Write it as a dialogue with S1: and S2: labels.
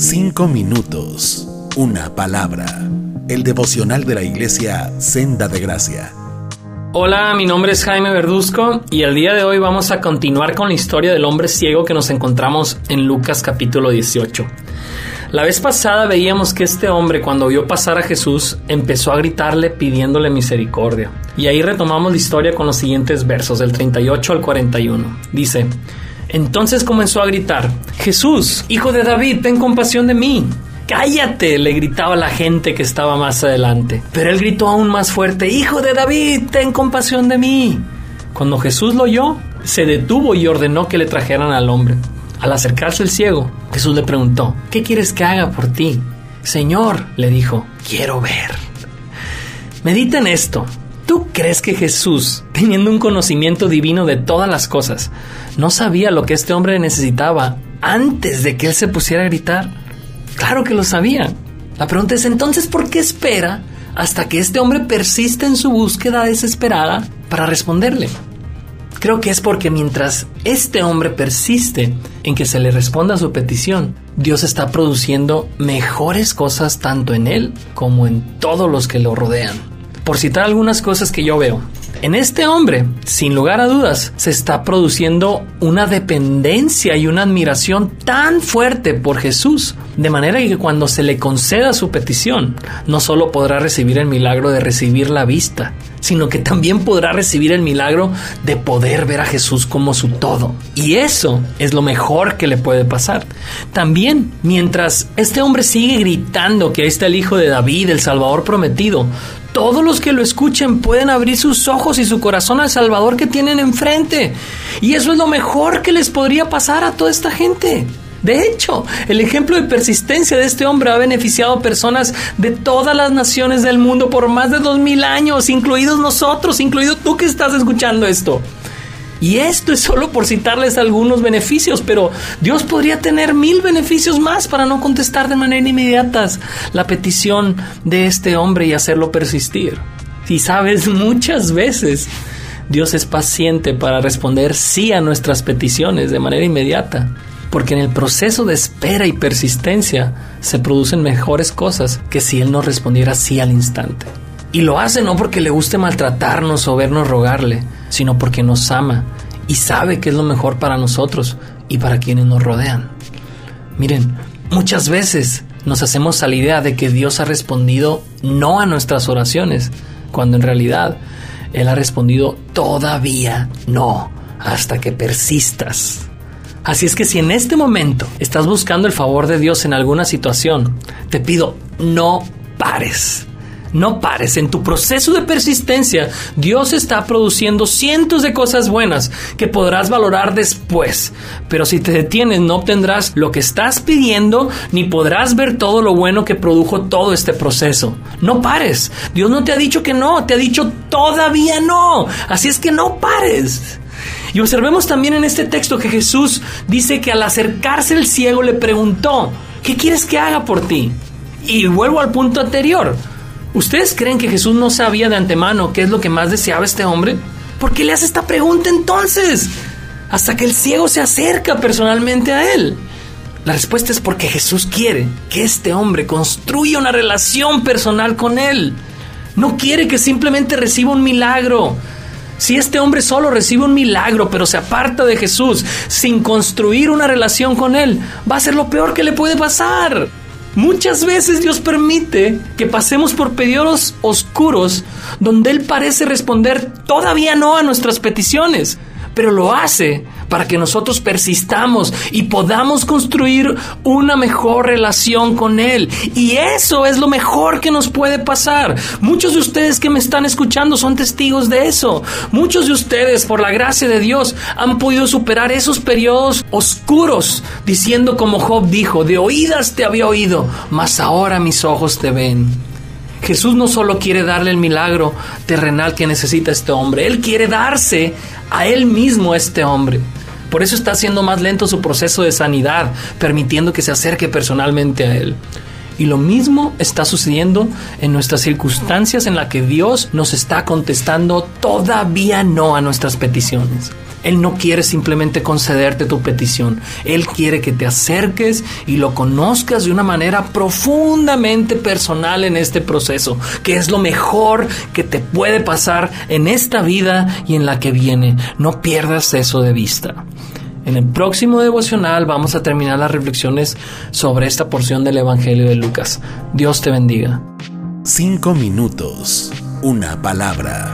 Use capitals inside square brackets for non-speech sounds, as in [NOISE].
S1: Cinco minutos. Una palabra. El devocional de la iglesia Senda de Gracia.
S2: Hola, mi nombre es Jaime Verduzco y el día de hoy vamos a continuar con la historia del hombre ciego que nos encontramos en Lucas capítulo 18. La vez pasada veíamos que este hombre cuando vio pasar a Jesús empezó a gritarle pidiéndole misericordia. Y ahí retomamos la historia con los siguientes versos, del 38 al 41. Dice, entonces comenzó a gritar, Jesús, hijo de David, ten compasión de mí. Cállate, le gritaba la gente que estaba más adelante. Pero él gritó aún más fuerte, Hijo de David, ten compasión de mí. Cuando Jesús lo oyó, se detuvo y ordenó que le trajeran al hombre. Al acercarse el ciego, Jesús le preguntó, ¿qué quieres que haga por ti? Señor, le dijo, quiero ver. Medita en esto. ¿Tú crees que Jesús, teniendo un conocimiento divino de todas las cosas, no sabía lo que este hombre necesitaba antes de que él se pusiera a gritar? Claro que lo sabía. La pregunta es entonces, ¿por qué espera hasta que este hombre persiste en su búsqueda desesperada para responderle? Creo que es porque mientras este hombre persiste en que se le responda a su petición, Dios está produciendo mejores cosas tanto en él como en todos los que lo rodean por citar algunas cosas que yo veo. En este hombre, sin lugar a dudas, se está produciendo una dependencia y una admiración tan fuerte por Jesús, de manera que cuando se le conceda su petición, no solo podrá recibir el milagro de recibir la vista, sino que también podrá recibir el milagro de poder ver a Jesús como su todo. Y eso es lo mejor que le puede pasar. También, mientras este hombre sigue gritando que ahí está el Hijo de David, el Salvador prometido, todos los que lo escuchen pueden abrir sus ojos y su corazón al Salvador que tienen enfrente. Y eso es lo mejor que les podría pasar a toda esta gente. De hecho, el ejemplo de persistencia de este hombre ha beneficiado a personas de todas las naciones del mundo por más de dos mil años, incluidos nosotros, incluido tú que estás escuchando esto. Y esto es solo por citarles algunos beneficios, pero Dios podría tener mil beneficios más para no contestar de manera inmediata la petición de este hombre y hacerlo persistir. Y sabes, [LAUGHS] muchas veces Dios es paciente para responder sí a nuestras peticiones de manera inmediata, porque en el proceso de espera y persistencia se producen mejores cosas que si Él nos respondiera sí al instante. Y lo hace no porque le guste maltratarnos o vernos rogarle, sino porque nos ama y sabe que es lo mejor para nosotros y para quienes nos rodean. Miren, muchas veces nos hacemos a la idea de que Dios ha respondido no a nuestras oraciones, cuando en realidad Él ha respondido todavía no, hasta que persistas. Así es que si en este momento estás buscando el favor de Dios en alguna situación, te pido, no pares. No pares, en tu proceso de persistencia Dios está produciendo cientos de cosas buenas que podrás valorar después. Pero si te detienes no obtendrás lo que estás pidiendo ni podrás ver todo lo bueno que produjo todo este proceso. No pares. Dios no te ha dicho que no, te ha dicho todavía no. Así es que no pares. Y observemos también en este texto que Jesús dice que al acercarse el ciego le preguntó, ¿qué quieres que haga por ti? Y vuelvo al punto anterior. ¿Ustedes creen que Jesús no sabía de antemano qué es lo que más deseaba este hombre? ¿Por qué le hace esta pregunta entonces? Hasta que el ciego se acerca personalmente a él. La respuesta es porque Jesús quiere que este hombre construya una relación personal con él. No quiere que simplemente reciba un milagro. Si este hombre solo recibe un milagro, pero se aparta de Jesús sin construir una relación con él, va a ser lo peor que le puede pasar. Muchas veces Dios permite que pasemos por periodos oscuros donde Él parece responder todavía no a nuestras peticiones, pero lo hace para que nosotros persistamos y podamos construir una mejor relación con Él. Y eso es lo mejor que nos puede pasar. Muchos de ustedes que me están escuchando son testigos de eso. Muchos de ustedes, por la gracia de Dios, han podido superar esos periodos oscuros, diciendo como Job dijo, de oídas te había oído, mas ahora mis ojos te ven. Jesús no solo quiere darle el milagro terrenal que necesita este hombre, Él quiere darse a Él mismo este hombre. Por eso está haciendo más lento su proceso de sanidad, permitiendo que se acerque personalmente a Él. Y lo mismo está sucediendo en nuestras circunstancias en las que Dios nos está contestando todavía no a nuestras peticiones. Él no quiere simplemente concederte tu petición. Él quiere que te acerques y lo conozcas de una manera profundamente personal en este proceso, que es lo mejor que te puede pasar en esta vida y en la que viene. No pierdas eso de vista. En el próximo devocional vamos a terminar las reflexiones sobre esta porción del Evangelio de Lucas. Dios te bendiga.
S1: Cinco minutos, una palabra.